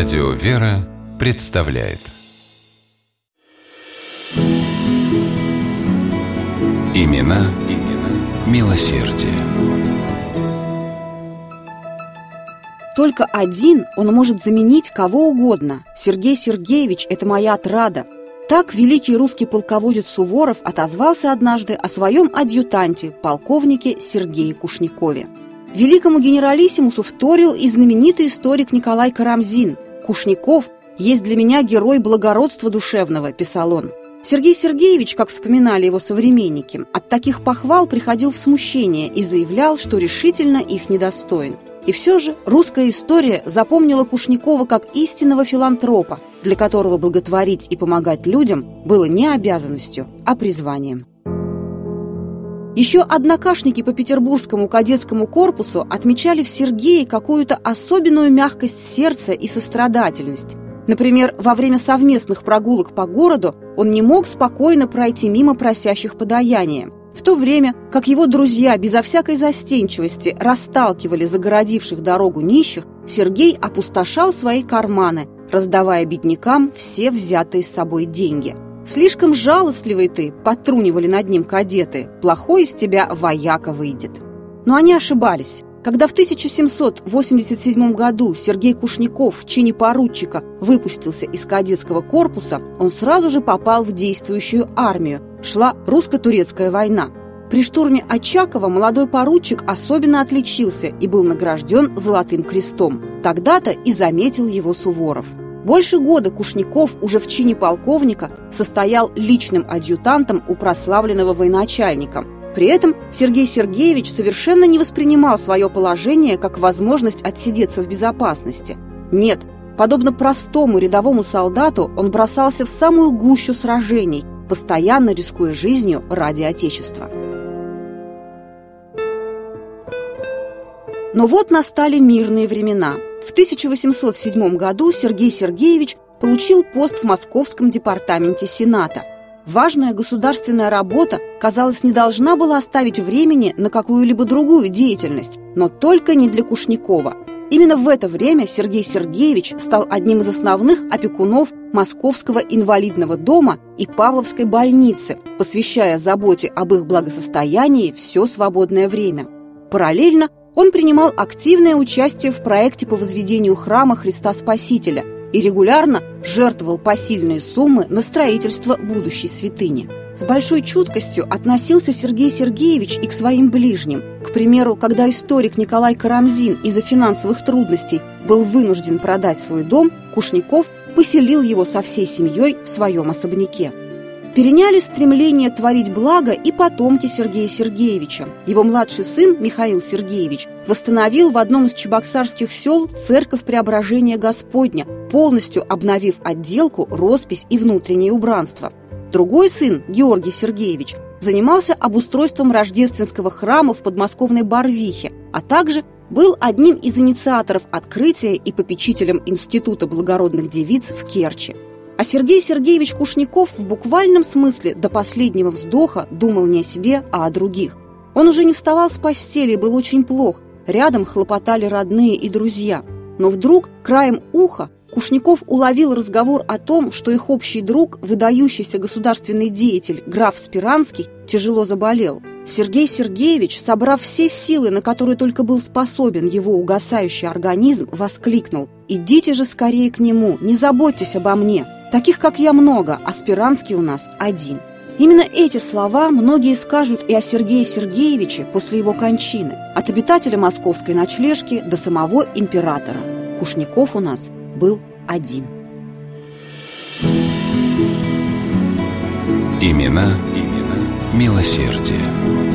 Радио «Вера» представляет Имена, имена милосердие. Только один он может заменить кого угодно. Сергей Сергеевич – это моя отрада. Так великий русский полководец Суворов отозвался однажды о своем адъютанте, полковнике Сергее Кушникове. Великому генералиссимусу вторил и знаменитый историк Николай Карамзин. «Кушников есть для меня герой благородства душевного», – писал он. Сергей Сергеевич, как вспоминали его современники, от таких похвал приходил в смущение и заявлял, что решительно их недостоин. И все же русская история запомнила Кушникова как истинного филантропа, для которого благотворить и помогать людям было не обязанностью, а призванием. Еще однокашники по Петербургскому кадетскому корпусу отмечали в Сергее какую-то особенную мягкость сердца и сострадательность. Например, во время совместных прогулок по городу он не мог спокойно пройти мимо просящих подаяния. В то время, как его друзья безо всякой застенчивости расталкивали загородивших дорогу нищих, Сергей опустошал свои карманы, раздавая беднякам все взятые с собой деньги – «Слишком жалостливый ты», — потрунивали над ним кадеты, «плохой из тебя вояка выйдет». Но они ошибались. Когда в 1787 году Сергей Кушников в чине поручика выпустился из кадетского корпуса, он сразу же попал в действующую армию. Шла русско-турецкая война. При штурме Очакова молодой поручик особенно отличился и был награжден Золотым крестом. Тогда-то и заметил его Суворов – больше года Кушников уже в чине полковника состоял личным адъютантом у прославленного военачальника. При этом Сергей Сергеевич совершенно не воспринимал свое положение как возможность отсидеться в безопасности. Нет, подобно простому рядовому солдату, он бросался в самую гущу сражений, постоянно рискуя жизнью ради Отечества. Но вот настали мирные времена – в 1807 году Сергей Сергеевич получил пост в Московском департаменте Сената. Важная государственная работа, казалось, не должна была оставить времени на какую-либо другую деятельность, но только не для Кушникова. Именно в это время Сергей Сергеевич стал одним из основных опекунов Московского инвалидного дома и Павловской больницы, посвящая заботе об их благосостоянии все свободное время. Параллельно он принимал активное участие в проекте по возведению храма Христа Спасителя и регулярно жертвовал посильные суммы на строительство будущей святыни. С большой чуткостью относился Сергей Сергеевич и к своим ближним. К примеру, когда историк Николай Карамзин из-за финансовых трудностей был вынужден продать свой дом, Кушников поселил его со всей семьей в своем особняке переняли стремление творить благо и потомки Сергея Сергеевича. Его младший сын Михаил Сергеевич восстановил в одном из чебоксарских сел церковь Преображения Господня, полностью обновив отделку, роспись и внутреннее убранство. Другой сын, Георгий Сергеевич, занимался обустройством рождественского храма в подмосковной Барвихе, а также был одним из инициаторов открытия и попечителем Института благородных девиц в Керчи. А Сергей Сергеевич Кушников в буквальном смысле до последнего вздоха думал не о себе, а о других. Он уже не вставал с постели, был очень плох. Рядом хлопотали родные и друзья. Но вдруг, краем уха, Кушников уловил разговор о том, что их общий друг, выдающийся государственный деятель, граф Спиранский, тяжело заболел. Сергей Сергеевич, собрав все силы, на которые только был способен его угасающий организм, воскликнул «Идите же скорее к нему, не заботьтесь обо мне!» Таких, как я, много, а Спиранский у нас один. Именно эти слова многие скажут и о Сергее Сергеевиче после его кончины, от обитателя московской ночлежки до самого императора. Кушников у нас был один. Имена, имена милосердие.